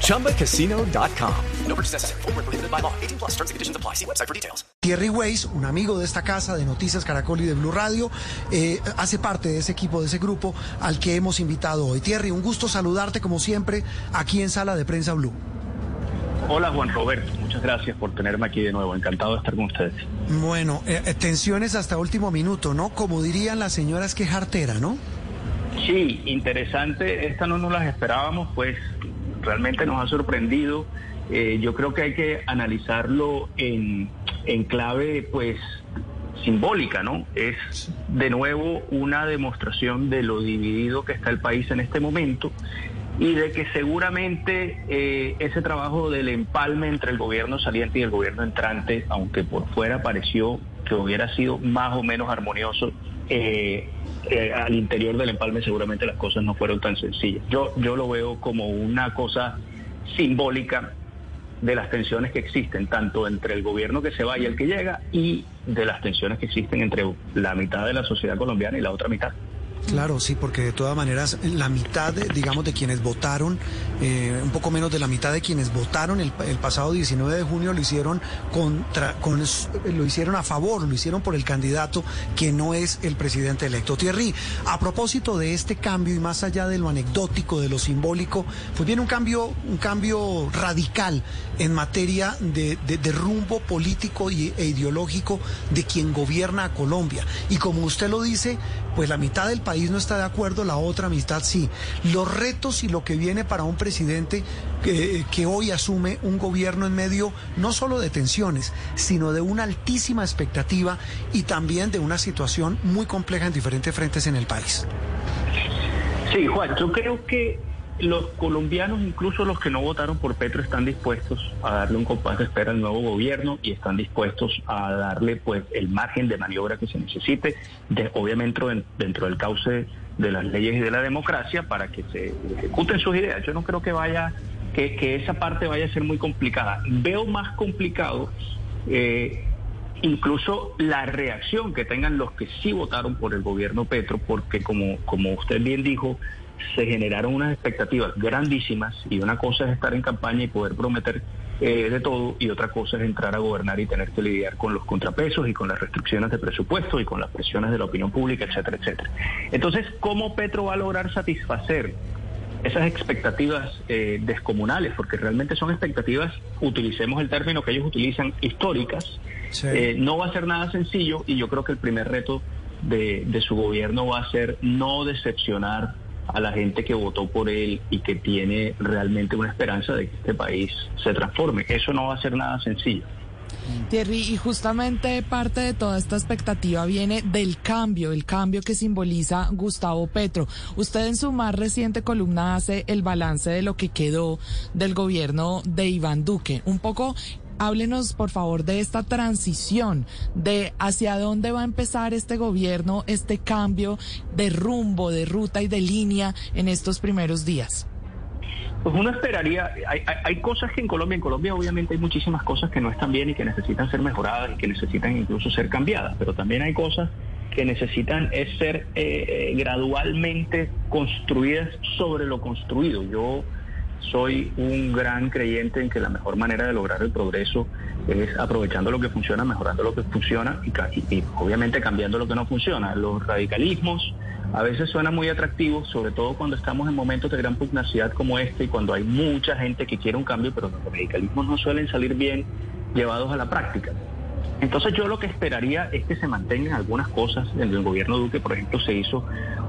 ChumbaCasino.com. No purchase necessary. Full prohibited by law. 18 plus terms and conditions apply. See website for details. Thierry Weiss, un amigo de esta casa de Noticias Caracol y de Blue Radio, eh, hace parte de ese equipo, de ese grupo al que hemos invitado hoy. Thierry, un gusto saludarte como siempre aquí en Sala de Prensa Blue. Hola Juan Roberto, muchas gracias por tenerme aquí de nuevo, encantado de estar con ustedes. Bueno, eh, tensiones hasta último minuto, ¿no? Como dirían las señoras que jartera, ¿no? Sí, interesante, esta no nos las esperábamos, pues realmente nos ha sorprendido. Eh, yo creo que hay que analizarlo en, en clave, pues, simbólica, ¿no? Es de nuevo una demostración de lo dividido que está el país en este momento y de que seguramente eh, ese trabajo del empalme entre el gobierno saliente y el gobierno entrante, aunque por fuera pareció que hubiera sido más o menos armonioso, eh, eh, al interior del empalme seguramente las cosas no fueron tan sencillas. Yo, yo lo veo como una cosa simbólica de las tensiones que existen, tanto entre el gobierno que se va y el que llega, y de las tensiones que existen entre la mitad de la sociedad colombiana y la otra mitad. Claro, sí, porque de todas maneras la mitad, digamos, de quienes votaron, eh, un poco menos de la mitad de quienes votaron el, pasado 19 de junio lo hicieron contra, con, lo hicieron a favor, lo hicieron por el candidato que no es el presidente electo. Thierry, a propósito de este cambio y más allá de lo anecdótico, de lo simbólico, pues viene un cambio, un cambio radical en materia de, rumbo político e ideológico de quien gobierna a Colombia. Y como usted lo dice, pues la mitad del país no está de acuerdo, la otra mitad sí. Los retos y lo que viene para un presidente que, que hoy asume un gobierno en medio no solo de tensiones, sino de una altísima expectativa y también de una situación muy compleja en diferentes frentes en el país. Sí, Juan, yo creo que los colombianos, incluso los que no votaron por Petro, están dispuestos a darle un compás de espera al nuevo gobierno y están dispuestos a darle pues el margen de maniobra que se necesite, de, obviamente dentro del cauce de las leyes y de la democracia para que se ejecuten sus ideas. Yo no creo que vaya, que, esa parte vaya a ser muy complicada. Veo más complicado eh, incluso la reacción que tengan los que sí votaron por el gobierno Petro, porque como, como usted bien dijo, se generaron unas expectativas grandísimas y una cosa es estar en campaña y poder prometer eh, de todo y otra cosa es entrar a gobernar y tener que lidiar con los contrapesos y con las restricciones de presupuesto y con las presiones de la opinión pública, etcétera, etcétera. Entonces, ¿cómo Petro va a lograr satisfacer esas expectativas eh, descomunales? Porque realmente son expectativas, utilicemos el término que ellos utilizan, históricas. Eh, no va a ser nada sencillo y yo creo que el primer reto de, de su gobierno va a ser no decepcionar a la gente que votó por él y que tiene realmente una esperanza de que este país se transforme. Eso no va a ser nada sencillo. Thierry, y justamente parte de toda esta expectativa viene del cambio, el cambio que simboliza Gustavo Petro. Usted en su más reciente columna hace el balance de lo que quedó del gobierno de Iván Duque. Un poco háblenos por favor de esta transición, de hacia dónde va a empezar este gobierno, este cambio de rumbo, de ruta y de línea en estos primeros días. Pues uno esperaría, hay, cosas que en Colombia, en Colombia obviamente hay muchísimas cosas que no están bien y que necesitan ser mejoradas y que necesitan incluso ser cambiadas, pero también hay cosas que necesitan es ser eh, eh, gradualmente construidas sobre lo construido. Yo soy un gran creyente en que la mejor manera de lograr el progreso es aprovechando lo que funciona, mejorando lo que funciona y, obviamente cambiando lo que no funciona. Los radicalismos a veces suenan muy atractivos, sobre todo cuando estamos en momentos de gran pugnacidad como este y cuando hay mucha gente que quiere un cambio, pero los radicalismos no suelen salir bien llevados a la práctica. Entonces yo lo que esperaría es que se mantengan algunas cosas. En el gobierno Duque, por ejemplo, se hizo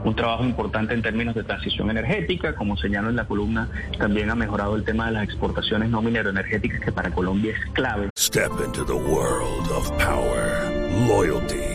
un trabajo importante en términos de transición energética, como señalo en la columna, también ha mejorado el tema de las exportaciones no minero-energéticas, que para Colombia es clave. Step into the world of power, loyalty.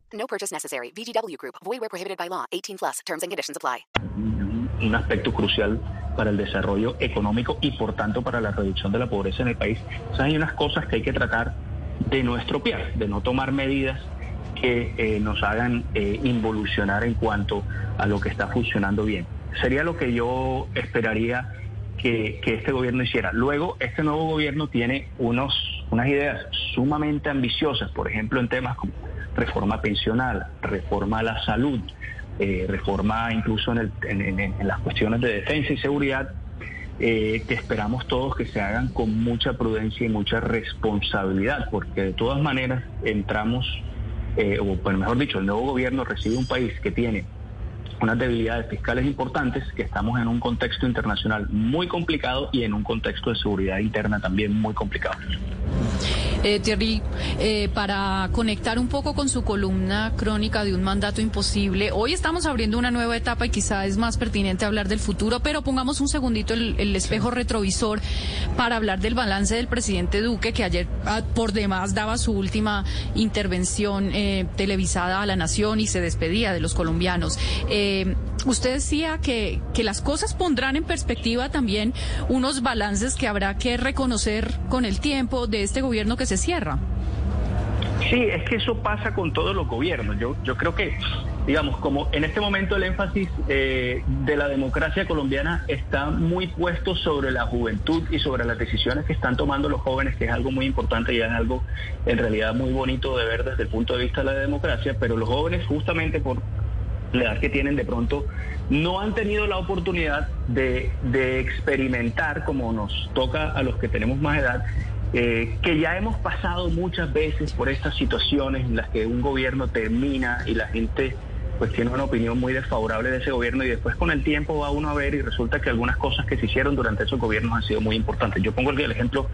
No purchase necessary. VGW Group. Void where prohibited by law. 18 plus. Terms and conditions apply. Un aspecto crucial para el desarrollo económico y por tanto para la reducción de la pobreza en el país. O sea, hay unas cosas que hay que tratar de no estropear, de no tomar medidas que eh, nos hagan eh, involucionar en cuanto a lo que está funcionando bien. Sería lo que yo esperaría que, que, este gobierno hiciera. Luego, este nuevo gobierno tiene unos, unas ideas sumamente ambiciosas, por ejemplo, en temas como reforma pensional, reforma a la salud, eh, reforma incluso en, el, en, las cuestiones de defensa y seguridad, eh, que esperamos todos que se hagan con mucha prudencia y mucha responsabilidad, porque de todas maneras entramos eh, o mejor dicho, el nuevo gobierno recibe un país que tiene unas debilidades fiscales importantes, que estamos en un contexto internacional muy complicado y en un contexto de seguridad interna también muy complicado. Eh, Thierry, eh, para conectar un poco con su columna crónica de un mandato imposible, hoy estamos abriendo una nueva etapa y quizá es más pertinente hablar del futuro, pero pongamos un segundito el, el espejo retrovisor para hablar del balance del presidente Duque, que ayer ah, por demás daba su última intervención eh, televisada a la nación y se despedía de los colombianos. Usted decía que, que las cosas pondrán en perspectiva también unos balances que habrá que reconocer con el tiempo de este gobierno que se cierra. Sí, es que eso pasa con todos los gobiernos. Yo, yo creo que, digamos, como en este momento el énfasis eh, de la democracia colombiana está muy puesto sobre la juventud y sobre las decisiones que están tomando los jóvenes, que es algo muy importante y es algo en realidad muy bonito de ver desde el punto de vista de la democracia, pero los jóvenes justamente por la edad que tienen de pronto no han tenido la oportunidad de, de experimentar como nos toca a los que tenemos más edad eh, que ya hemos pasado muchas veces por estas situaciones en las que un gobierno termina y la gente pues tiene una opinión muy desfavorable de ese gobierno y después con el tiempo va uno a ver y resulta que algunas cosas que se hicieron durante esos gobiernos han sido muy importantes. Yo pongo el ejemplo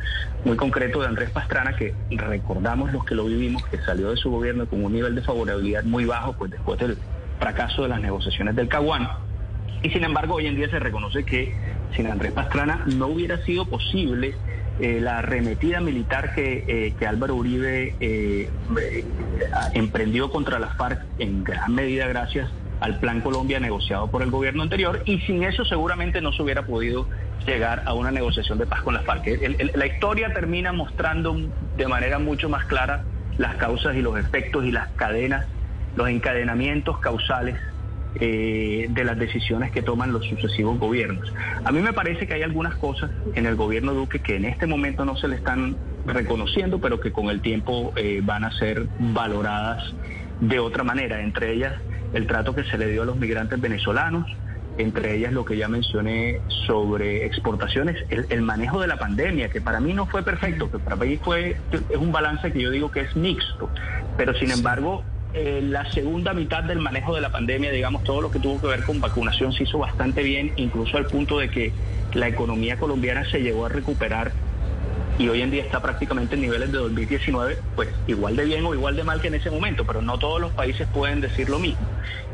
muy concreto de Andrés Pastrana, que recordamos los que lo vivimos, que salió de su gobierno con un nivel de favorabilidad muy bajo, pues después del fracaso de las negociaciones del Caguán. Y sin embargo, hoy en día se reconoce que sin Andrés Pastrana no hubiera sido posible eh, la arremetida militar que, eh, que Álvaro Uribe eh, emprendió contra las FARC en gran medida gracias al Plan Colombia negociado por el gobierno anterior y sin eso seguramente no se hubiera podido llegar a una negociación de paz con las FARC. El, la historia termina mostrando de manera mucho más clara las causas y los efectos y las cadenas, los encadenamientos causales eh, de las decisiones que toman los sucesivos gobiernos. A mí me parece que hay algunas cosas en el gobierno Duque que en este momento no se le están reconociendo, pero que con el tiempo eh, van a ser valoradas de otra manera, entre ellas el trato que se le dio a los migrantes venezolanos, entre ellas lo que ya mencioné sobre exportaciones, el, el, manejo de la pandemia, que para mí no fue perfecto, que para mí fue, es un balance que yo digo que es mixto, pero sin embargo eh, la segunda mitad del manejo de la pandemia, digamos, todo lo que tuvo que ver con vacunación se hizo bastante bien, incluso al punto de que la economía colombiana se llegó a recuperar y hoy en día está prácticamente en niveles de 2019, pues igual de bien o igual de mal que en ese momento, pero no todos los países pueden decir lo mismo.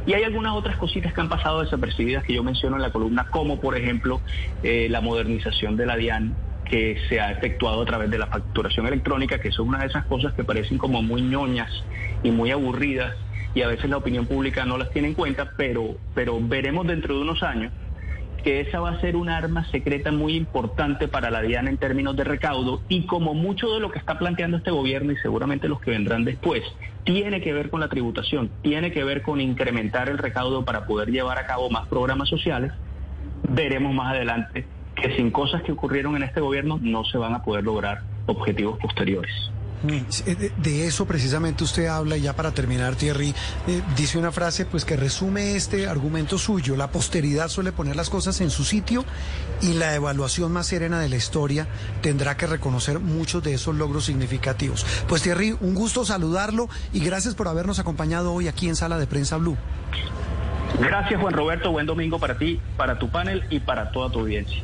Y hay algunas otras cositas que han pasado desapercibidas que yo menciono en la columna, como por ejemplo eh, la modernización de la DIAN que se ha efectuado a través de la facturación electrónica, que son una de esas cosas que parecen como muy ñoñas y muy aburridas y a veces la opinión pública no las tiene en cuenta, pero, pero veremos dentro de unos años que esa va a ser un arma secreta muy importante para la DIAN en términos de recaudo y como mucho de lo que está planteando este gobierno y seguramente los que vendrán después, tiene que ver con la tributación, tiene que ver con incrementar el recaudo para poder llevar a cabo más programas sociales, veremos más adelante que sin cosas que ocurrieron en este gobierno no se van a poder lograr objetivos posteriores. De eso precisamente usted habla y ya para terminar, Thierry, eh, dice una frase pues que resume este argumento suyo. La posteridad suele poner las cosas en su sitio y la evaluación más serena de la historia tendrá que reconocer muchos de esos logros significativos. Pues Thierry, un gusto saludarlo y gracias por habernos acompañado hoy aquí en Sala de Prensa Blue. Gracias Juan Roberto, buen domingo para ti, para tu panel y para toda tu audiencia.